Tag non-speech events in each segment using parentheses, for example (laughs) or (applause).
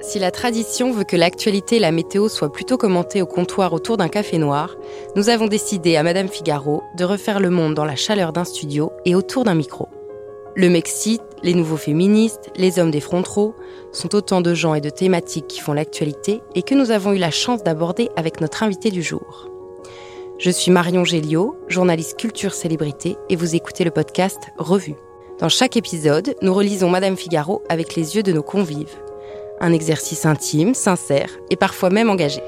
Si la tradition veut que l'actualité et la météo soient plutôt commentées au comptoir autour d'un café noir, nous avons décidé à Madame Figaro de refaire le monde dans la chaleur d'un studio et autour d'un micro. Le Mexite, les nouveaux féministes, les hommes des frontraux sont autant de gens et de thématiques qui font l'actualité et que nous avons eu la chance d'aborder avec notre invité du jour. Je suis Marion Géliot, journaliste culture célébrité et vous écoutez le podcast Revue. Dans chaque épisode, nous relisons Madame Figaro avec les yeux de nos convives. Un exercice intime, sincère et parfois même engagé.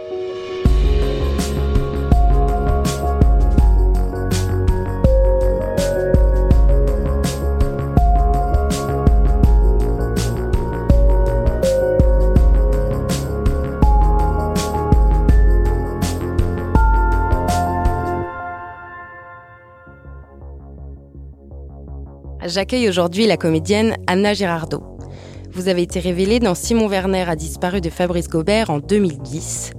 J'accueille aujourd'hui la comédienne Anna Girardot. Vous avez été révélée dans Simon Werner a disparu de Fabrice Gobert en 2010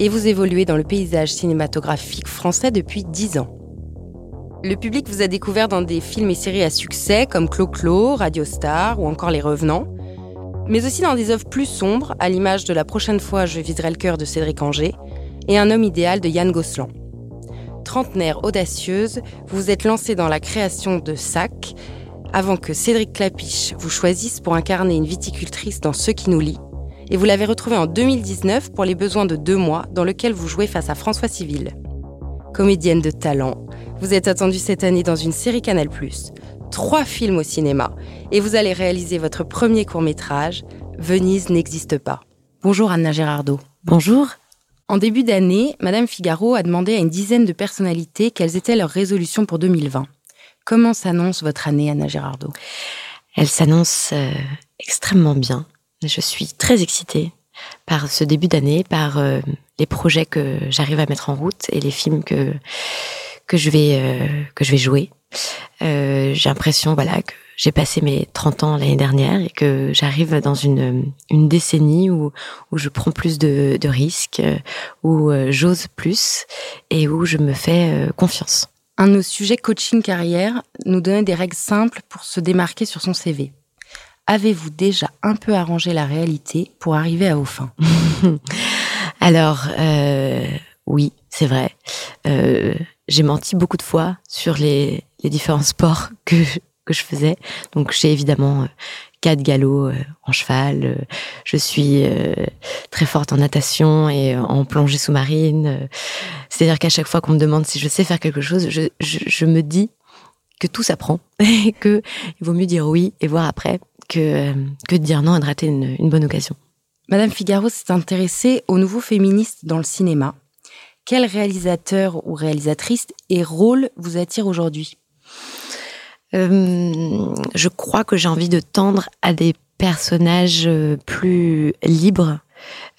et vous évoluez dans le paysage cinématographique français depuis 10 ans. Le public vous a découvert dans des films et séries à succès comme Clo-Clo, Radio Star ou encore Les Revenants, mais aussi dans des œuvres plus sombres, à l'image de La prochaine fois je viserai le cœur de Cédric Angers et Un homme idéal de Yann Gosselin trentenaire audacieuse, vous vous êtes lancée dans la création de Sac avant que Cédric Clapiche vous choisisse pour incarner une viticultrice dans Ce qui nous lie. Et vous l'avez retrouvée en 2019 pour les besoins de deux mois dans lequel vous jouez face à François Civil. Comédienne de talent, vous êtes attendue cette année dans une série Canal+, trois films au cinéma, et vous allez réaliser votre premier court-métrage, Venise n'existe pas. Bonjour Anna Gérardo. Bonjour. En début d'année, Madame Figaro a demandé à une dizaine de personnalités quelles étaient leurs résolutions pour 2020. Comment s'annonce votre année, Anna Girardot? Elle s'annonce euh, extrêmement bien. Je suis très excitée par ce début d'année, par euh, les projets que j'arrive à mettre en route et les films que que je vais euh, que je vais jouer. J'ai l'impression voilà que j'ai passé mes 30 ans l'année dernière et que j'arrive dans une, une décennie où, où je prends plus de, risques, où j'ose plus et où je me fais confiance. Un de nos sujets coaching carrière nous donnait des règles simples pour se démarquer sur son CV. Avez-vous déjà un peu arrangé la réalité pour arriver à vos fins? (laughs) Alors, euh, oui, c'est vrai. Euh, j'ai menti beaucoup de fois sur les, les différents sports que que je faisais. Donc j'ai évidemment euh, quatre galops euh, en cheval. Euh, je suis très forte en natation et en plongée sous-marine. C'est-à-dire qu'à chaque fois qu'on me demande si je sais faire quelque chose, je, je, me dis que tout s'apprend (laughs) et que il vaut mieux dire oui et voir après que, que de dire non et de rater une, une bonne occasion. Madame Figaro s'est intéressée aux nouveaux féministes dans le cinéma. Quel réalisateur ou réalisatrice et rôle vous attire aujourd'hui? Euh, je crois que j'ai envie de tendre à des personnages euh, plus libres,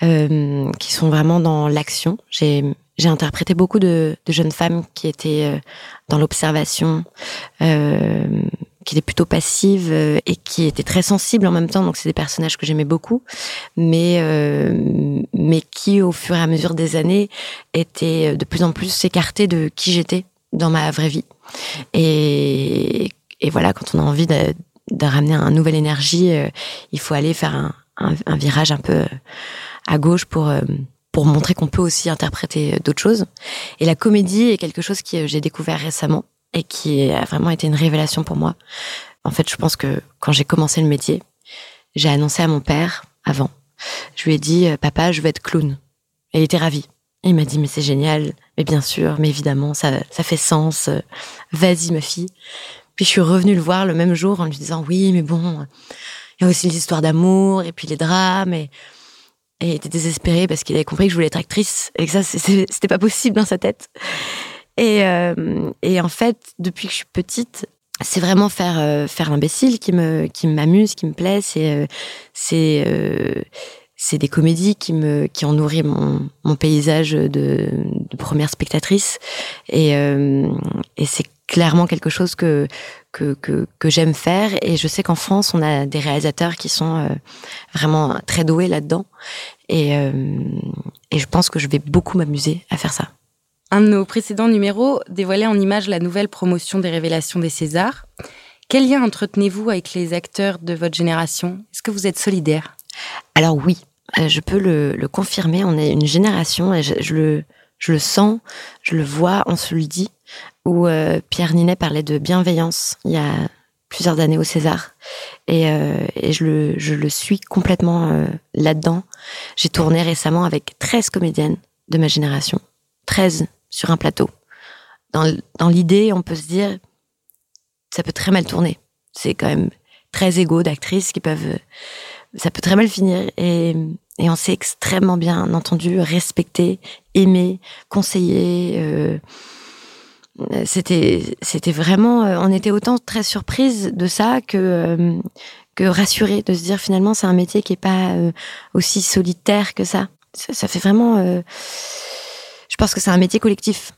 euh, qui sont vraiment dans l'action. J'ai interprété beaucoup de, jeunes femmes qui étaient dans l'observation, qui étaient plutôt passives et qui étaient très sensibles en même temps. Donc c'est des personnages que j'aimais beaucoup, mais mais qui au fur et à mesure des années étaient de plus en plus écartés de qui j'étais dans ma vraie vie. Et voilà, quand on a envie de, ramener une nouvelle énergie, euh, il faut aller faire un, virage un peu euh, à gauche pour euh, pour montrer qu'on peut aussi interpréter d'autres choses. Et la comédie est quelque chose que j'ai découvert récemment et qui a vraiment été une révélation pour moi. En fait, je pense que quand j'ai commencé le métier, j'ai annoncé à mon père avant. Je lui ai dit, papa, je veux être clown. Et il était ravi. Il m'a dit, mais c'est génial, mais bien sûr, mais évidemment, ça, ça fait sens. Vas-y, ma fille. Puis je suis revenue le voir le même jour en lui disant oui, mais bon, il y a aussi les histoires d'amour et puis les drames et et il était désespéré parce qu'il avait compris que je voulais être actrice et que ça c'était pas possible dans sa tête. Et euh, et en fait, depuis que je suis petite, c'est vraiment faire euh, faire l'imbécile qui me qui m'amuse, qui me plaît. C'est euh, c'est c'est des comédies qui me qui ont nourri mon, mon paysage de, de première spectatrice. Et euh, et c'est clairement quelque chose que que, que, que j'aime faire. Et je sais qu'en France on a des réalisateurs qui sont euh, vraiment très doués là-dedans. Et euh, et je pense que je vais beaucoup m'amuser à faire ça. Un de nos précédents numéros dévoilait en image la nouvelle promotion des révélations des Césars. Quel lien entretenez-vous avec les acteurs de votre génération? Est-ce que vous êtes solidaire Alors oui, je peux le, confirmer. On est une génération, et je, le, je le sens, je le vois, on se le dit, où Pierre Ninet parlait de bienveillance il y a plusieurs années au César. Et, je, le, je, le, suis complètement là-dedans. J'ai tourné récemment avec 13 comédiennes de ma génération. 13 sur un plateau. Dans, dans l'idée, on peut se dire, ça peut très mal tourner. C'est quand même très égaux d'actrices qui peuvent, ça peut très mal finir. Et, et on s'est extrêmement bien entendu, respecté, aimé, conseillé. Euh, c'était, c'était vraiment, euh, on était autant très surprise de ça que euh, que rassurée de se dire finalement c'est un métier qui est pas aussi solitaire que ça. Ça, fait vraiment. je pense que c'est un métier collectif,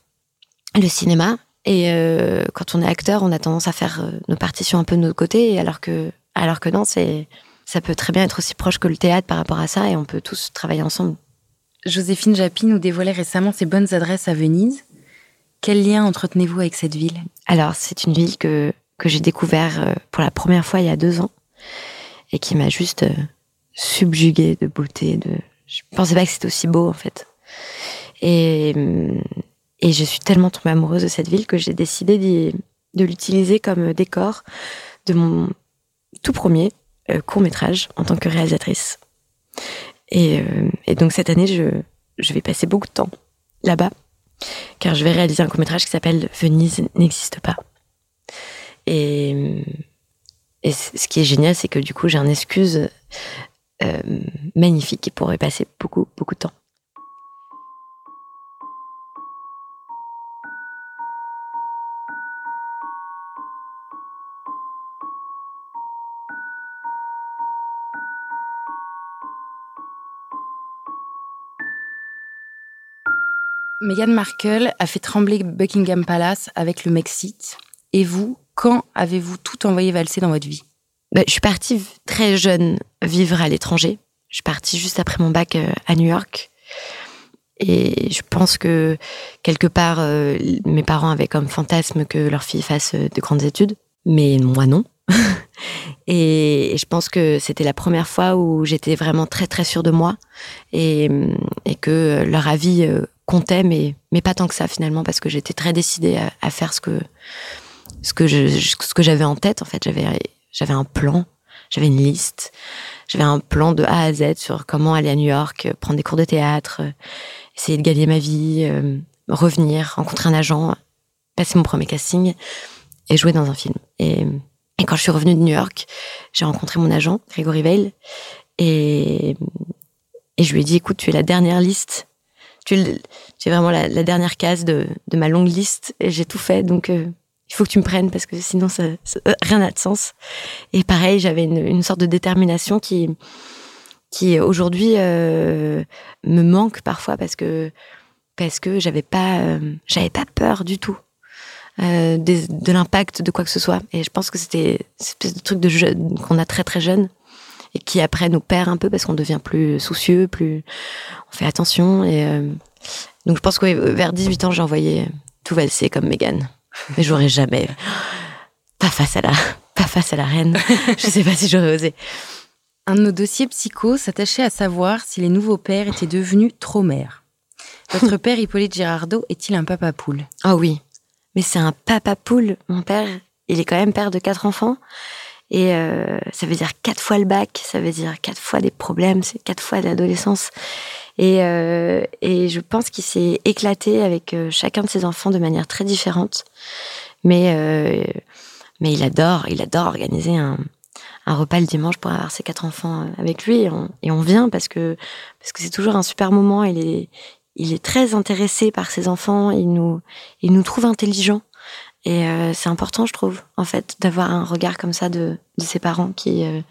le cinéma. Et euh, quand on est acteur, on a tendance à faire euh, nos partitions un peu de notre côté, alors que, alors que non, c'est, ça peut très bien être aussi proche que le théâtre par rapport à ça, et on peut tous travailler ensemble. Joséphine Japy nous dévoilait récemment ses bonnes adresses à Venise. Quel lien entretenez-vous avec cette ville? Alors, c'est une ville que, que j'ai découvert euh, pour la première fois il y a deux ans, et qui m'a juste subjuguée de beauté. De... Je pensais pas que c'était aussi beau, en fait. Et hum, et je suis tellement tombée amoureuse de cette ville que j'ai décidé de l'utiliser comme décor de mon tout premier euh, court métrage en tant que réalisatrice. Et, euh, et donc cette année, je, je, vais passer beaucoup de temps là-bas, car je vais réaliser un court métrage qui s'appelle Venise n'existe pas. Et, et ce qui est génial, c'est que du coup, j'ai un excuse euh, magnifique pour y passer beaucoup, beaucoup de temps. Meghan Markle a fait trembler Buckingham Palace avec le Mexit. Et vous, quand avez-vous tout envoyé valser dans votre vie? Bah, Je suis partie très jeune vivre à l'étranger. Je suis partie juste après mon bac euh, à New York. Et je pense que quelque part, euh, mes parents avaient comme fantasme que leur fille fasse euh, de grandes études. Mais moi, non. (laughs) et je pense que c'était la première fois où j'étais vraiment très très sûre de moi et, et que leur avis comptait, mais, mais pas tant que ça finalement, parce que j'étais très décidée à, faire ce que, ce que ce que j'avais en tête. En fait, j'avais, j'avais un plan, j'avais une liste, j'avais un plan de A à Z sur comment aller à New York, prendre des cours de théâtre, essayer de gagner ma vie, euh, revenir, rencontrer un agent, passer mon premier casting et jouer dans un film. Et, et quand je suis revenue de New York, j'ai rencontré mon agent, Grégory Veil, et, et je lui ai dit, écoute, tu es la dernière liste es, vraiment la, dernière case de, ma longue liste et j'ai tout fait. Donc, euh, il faut que tu me prennes parce que sinon, ça, euh, rien n'a de sens. Et pareil, j'avais une, sorte de détermination qui, qui aujourd'hui euh, me manque parfois parce que parce que j'avais pas j'avais pas peur du tout de, l'impact de quoi que ce soit. Et je pense que c'était cette espèce de truc de qu'on a très très jeune et qui après nous perd un peu parce qu'on devient plus soucieux, plus on fait attention. Donc je pense que vers 18 ans, j'ai envoyé tout valser comme Megan. Mais j'aurais jamais, (gasps) pas face à la, pas face à la reine. (laughs) je sais pas si j'aurais osé. Un de nos dossiers psycho s'attachait à savoir si les nouveaux pères étaient devenus trop mères. Votre (laughs) père Hippolyte Girardot est-il un papa poule? Ah oui, mais c'est un papa poule. Mon père, il est quand même père de quatre enfants. Et euh, ça veut dire quatre fois le bac, ça veut dire quatre fois des problèmes, c'est quatre fois l'adolescence. Et, euh, et je pense qu'il s'est éclaté avec euh, chacun de ses enfants de manière très différente. Mais, mais il adore, il adore organiser un, un repas le dimanche pour avoir ses quatre enfants avec lui. Et on, et on vient parce que parce que c'est toujours un super moment. Il est, il est très intéressé par ses enfants. Il nous, il nous trouve intelligents. Et euh, c'est important, je trouve, en fait, d'avoir un regard comme ça de, de ses parents qui, euh,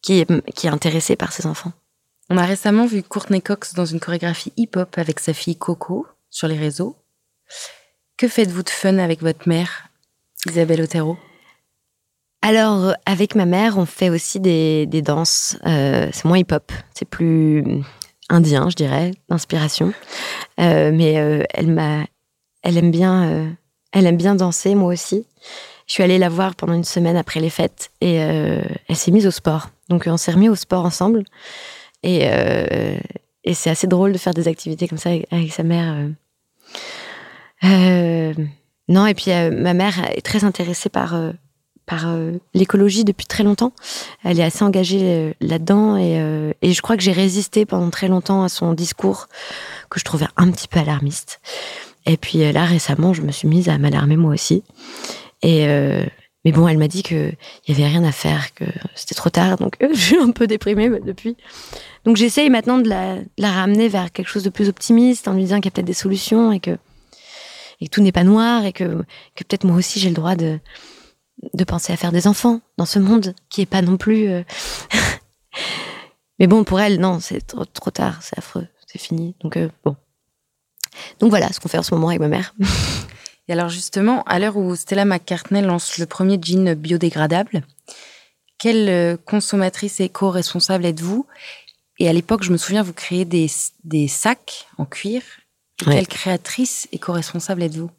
qui, est, qui est intéressé par ses enfants. On a récemment vu Courtney Cox dans une chorégraphie hip-hop avec sa fille Coco sur les réseaux. Que faites-vous de fun avec votre mère, Isabelle Otero? Alors, avec ma mère, on fait aussi des, des danses. Euh, c'est moins hip-hop, c'est plus indien, je dirais, d'inspiration. Mais elle m'a, elle aime bien elle aime bien danser, moi aussi. je suis allée la voir pendant une semaine après les fêtes et elle s'est mise au sport. Donc on s'est remis au sport ensemble. Et, et c'est assez drôle de faire des activités comme ça avec, sa mère. non, et puis ma mère est très intéressée par par euh, l'écologie depuis très longtemps. Elle est assez engagée euh, là-dedans euh, et, je crois que j'ai résisté pendant très longtemps à son discours que je trouvais un petit peu alarmiste. Et puis là récemment, je me suis mise à m'alarmer moi aussi. Et mais bon, elle m'a dit que il y avait rien à faire, que c'était trop tard, donc (laughs) je suis un peu déprimée bah, depuis. Donc j'essaye maintenant de la, ramener vers quelque chose de plus optimiste en lui disant qu'il y a peut-être des solutions et que et tout n'est pas noir et que que peut-être moi aussi j'ai le droit de de penser à faire des enfants dans ce monde qui est pas non plus. Euh, (laughs) Mais bon, pour elle, non, c'est trop, trop tard, c'est affreux, c'est fini. Donc euh, bon. Donc voilà ce qu'on fait en ce moment avec ma mère. Et alors justement, à l'heure où Stella McCartney lance le premier jean biodégradable, quelle euh, consommatrice éco-responsable êtes-vous? Et à l'époque, je me souviens, vous créez des, des sacs en cuir. Quelle créatrice éco-responsable êtes-vous?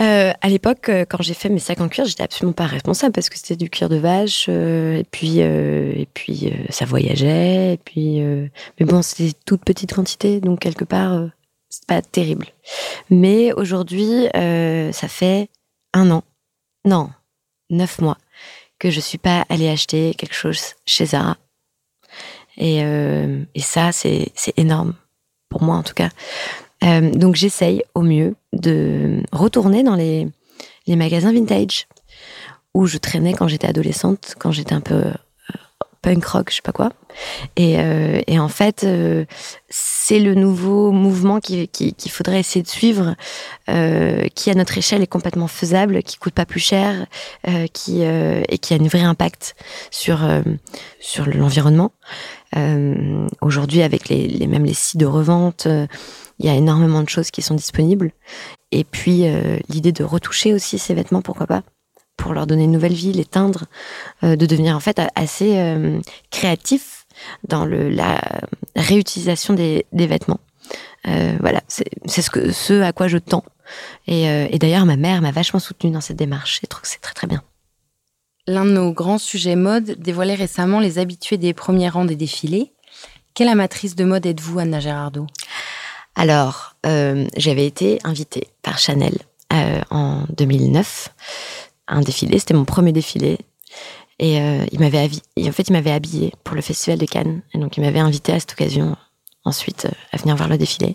Euh, à l'époque, euh, quand j'ai fait mes sacs en cuir, j'étais absolument pas responsable parce que c'était du cuir de vache euh, et puis et puis ça voyageait et puis mais bon, c'était toute petite quantité donc quelque part c'est pas terrible. Mais aujourd'hui, ça fait un an, non, neuf mois que je suis pas allée acheter quelque chose chez Zara et, et ça c'est énorme pour moi en tout cas euh, donc j'essaye au mieux de retourner dans les, magasins vintage où je traînais quand j'étais adolescente, quand j'étais un peu euh, punk rock, je sais pas quoi. Et, euh, en fait, c'est le nouveau mouvement qu'il qui, faudrait essayer de suivre, qui à notre échelle est complètement faisable, qui coûte pas plus cher, qui et qui a un vrai impact sur l'environnement. Aujourd'hui, avec les, les, même les sites de revente il y a énormément de choses qui sont disponibles. Et puis, euh, l'idée de retoucher aussi ces vêtements, pourquoi pas pour leur donner une nouvelle vie, les teindre, euh, de devenir en fait assez euh, créatif dans la réutilisation des, vêtements. voilà, c'est ce à quoi je tends. Et, et d'ailleurs, ma mère m'a vachement soutenue dans cette démarche. Je trouve que c'est très très bien. L'un de nos grands sujets mode dévoilait récemment les habitués des premiers rangs des défilés. Quelle amatrice de mode êtes-vous, Anna Gérardot alors, euh, j'avais été invitée par Chanel euh, en 2009 un défilé. C'était mon premier défilé. Et euh, il m'avait en fait, il m'avait habillé pour le festival de Cannes. Et donc, il m'avait invité à cette occasion ensuite à venir voir le défilé.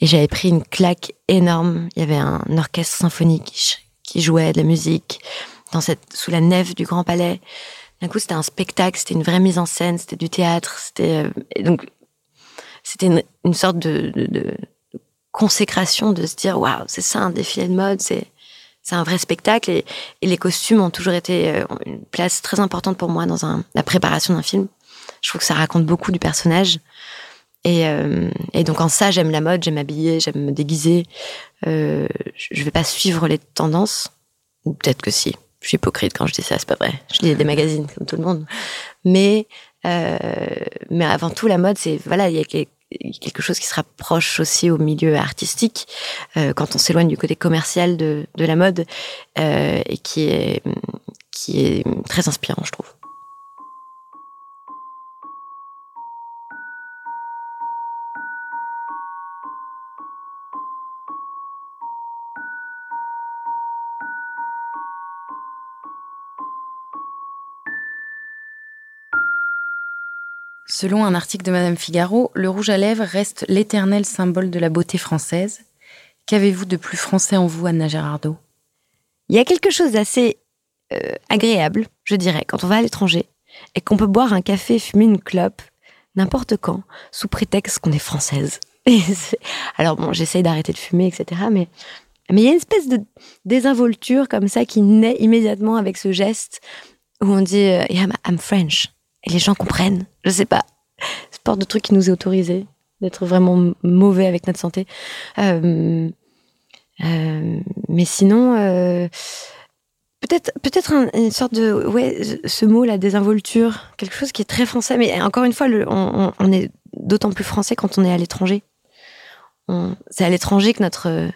Et j'avais pris une claque énorme. Il y avait un orchestre symphonique qui jouait de la musique sous la nef du Grand Palais. D'un coup, c'était un spectacle, c'était une vraie mise en scène, c'était du théâtre, c'était donc c'était une, sorte de, consécration de se dire waouh, c'est ça un défilé de mode, c'est un vrai spectacle et, les costumes ont toujours été euh, une place très importante pour moi dans la préparation d'un film. Je trouve que ça raconte beaucoup du personnage. Et, euh, donc en ça, j'aime la mode, j'aime m'habiller, j'aime me déguiser. Euh, je vais pas suivre les tendances, ou peut-être que si. Je suis hypocrite quand je dis ça, c'est pas vrai. Je lis des magazines comme tout le monde. Mais euh, mais avant tout, la mode, c'est voilà, il y a quelque chose qui se rapproche aussi au milieu artistique euh, quand on s'éloigne du côté commercial de, de la mode euh, et qui est qui est très inspirant, je trouve. Selon un article de Madame Figaro, le rouge à lèvres reste l'éternel symbole de la beauté française. Qu'avez-vous de plus français en vous, Anna Gérardot Il y a quelque chose d'assez euh, agréable, je dirais, quand on va à l'étranger et qu'on peut boire un café, fumer une clope, n'importe quand, sous prétexte qu'on est française. (laughs) Alors bon, j'essaye d'arrêter de fumer, etc. Mais il y a une espèce de désinvolture comme ça qui naît immédiatement avec ce geste où on dit euh, I'm French et les gens comprennent. Je sais pas. C'est pas de truc qui nous est autorisé d'être vraiment mauvais avec notre santé. Euh, euh, mais sinon, euh, peut-être peut-être une sorte de ouais ce mot la désinvolture, quelque chose qui est très français. Mais encore une fois, on, est d'autant plus français quand on est à l'étranger. C'est à l'étranger que notre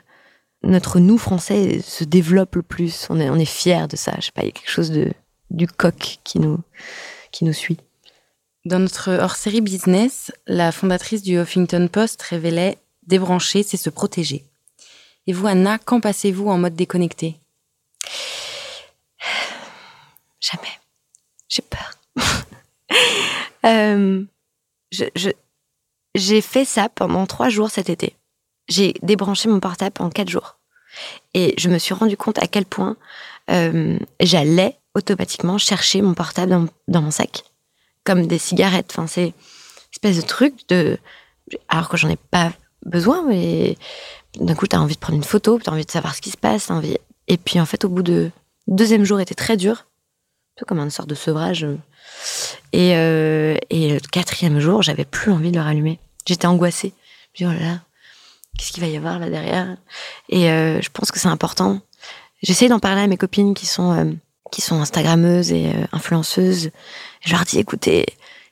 notre nous français se développe le plus. On est, on est fiers de ça. Je sais pas, il y a quelque chose de, du coq qui nous, qui nous suit. Dans notre hors-série business, la fondatrice du Huffington Post révélait débrancher, c'est se protéger. Et vous, Anna, quand passez-vous en mode déconnecté? (sighs) Jamais. J'ai peur. (laughs) Euh, je, j'ai fait ça pendant trois jours cet été. J'ai débranché mon portable en quatre jours. Et je me suis rendu compte à quel point euh, j'allais automatiquement chercher mon portable dans, mon sac, comme des cigarettes. Enfin, c'est une espèce de truc de. Alors que j'en ai pas besoin, mais d'un coup, tu as envie de prendre une photo, tu as envie de savoir ce qui se passe. Et puis, en fait, au bout de. Deuxième jour était très dur, un peu comme une sorte de sevrage. Et, euh, et le quatrième jour, j'avais plus envie de le rallumer. J'étais angoissée. Je me dis, oh là là, qu'est-ce qu'il va y avoir là derrière? Et euh, je pense que c'est important. J'essaie d'en parler à mes copines qui sont, euh, qui sont Instagrammeuses et influenceuses. Je leur dis, écoutez,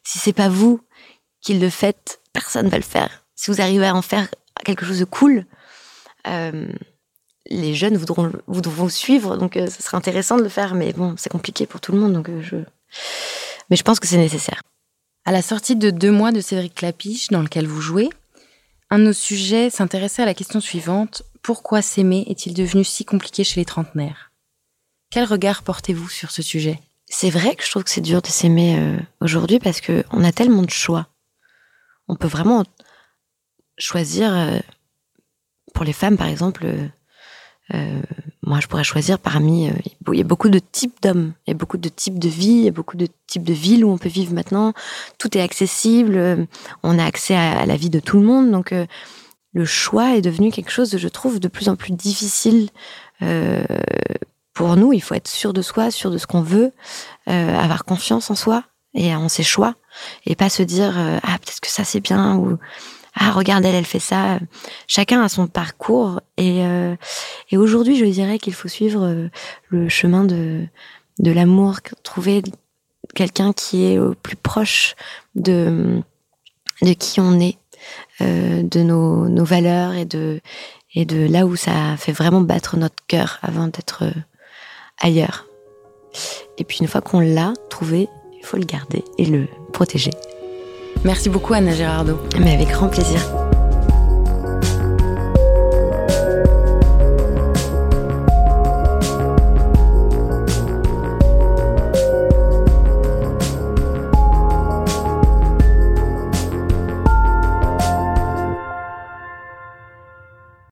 si c'est pas vous qui le faites, personne va le faire. Si vous arrivez à en faire quelque chose de cool, les jeunes voudront, voudront suivre, donc euh, ce serait intéressant de le faire, mais bon, c'est compliqué pour tout le monde, donc euh, je. Mais je pense que c'est nécessaire. À la sortie de deux mois de Cédric Clapiche, dans lequel vous jouez, un de nos sujets s'intéressait à la question suivante pourquoi s'aimer est-il devenu si compliqué chez les trentenaires? Quel regard portez-vous sur ce sujet? C'est vrai que je trouve que c'est dur de s'aimer euh, aujourd'hui parce que on a tellement de choix. On peut vraiment choisir, pour les femmes par exemple, euh, moi, je pourrais choisir parmi. Euh, il y a beaucoup de types d'hommes, il y a beaucoup de types de vie, il y a beaucoup de types de villes où on peut vivre maintenant. Tout est accessible, euh, on a accès à, la vie de tout le monde. Donc, le choix est devenu quelque chose, je trouve, de plus en plus difficile pour nous. Il faut être sûr de soi, sûr de ce qu'on veut, avoir confiance en soi et en ses choix, et pas se dire ah peut-être que ça c'est bien ou ah regarde elle elle fait ça chacun a son parcours et euh, et aujourd'hui je dirais qu'il faut suivre euh, le chemin de de l'amour trouver quelqu'un qui est au plus proche de de qui on est euh, de nos, nos valeurs et de et de là où ça fait vraiment battre notre cœur avant d'être ailleurs et puis une fois qu'on l'a trouvé il faut le garder et le protéger Merci beaucoup Anna Girardot. Mais avec grand plaisir.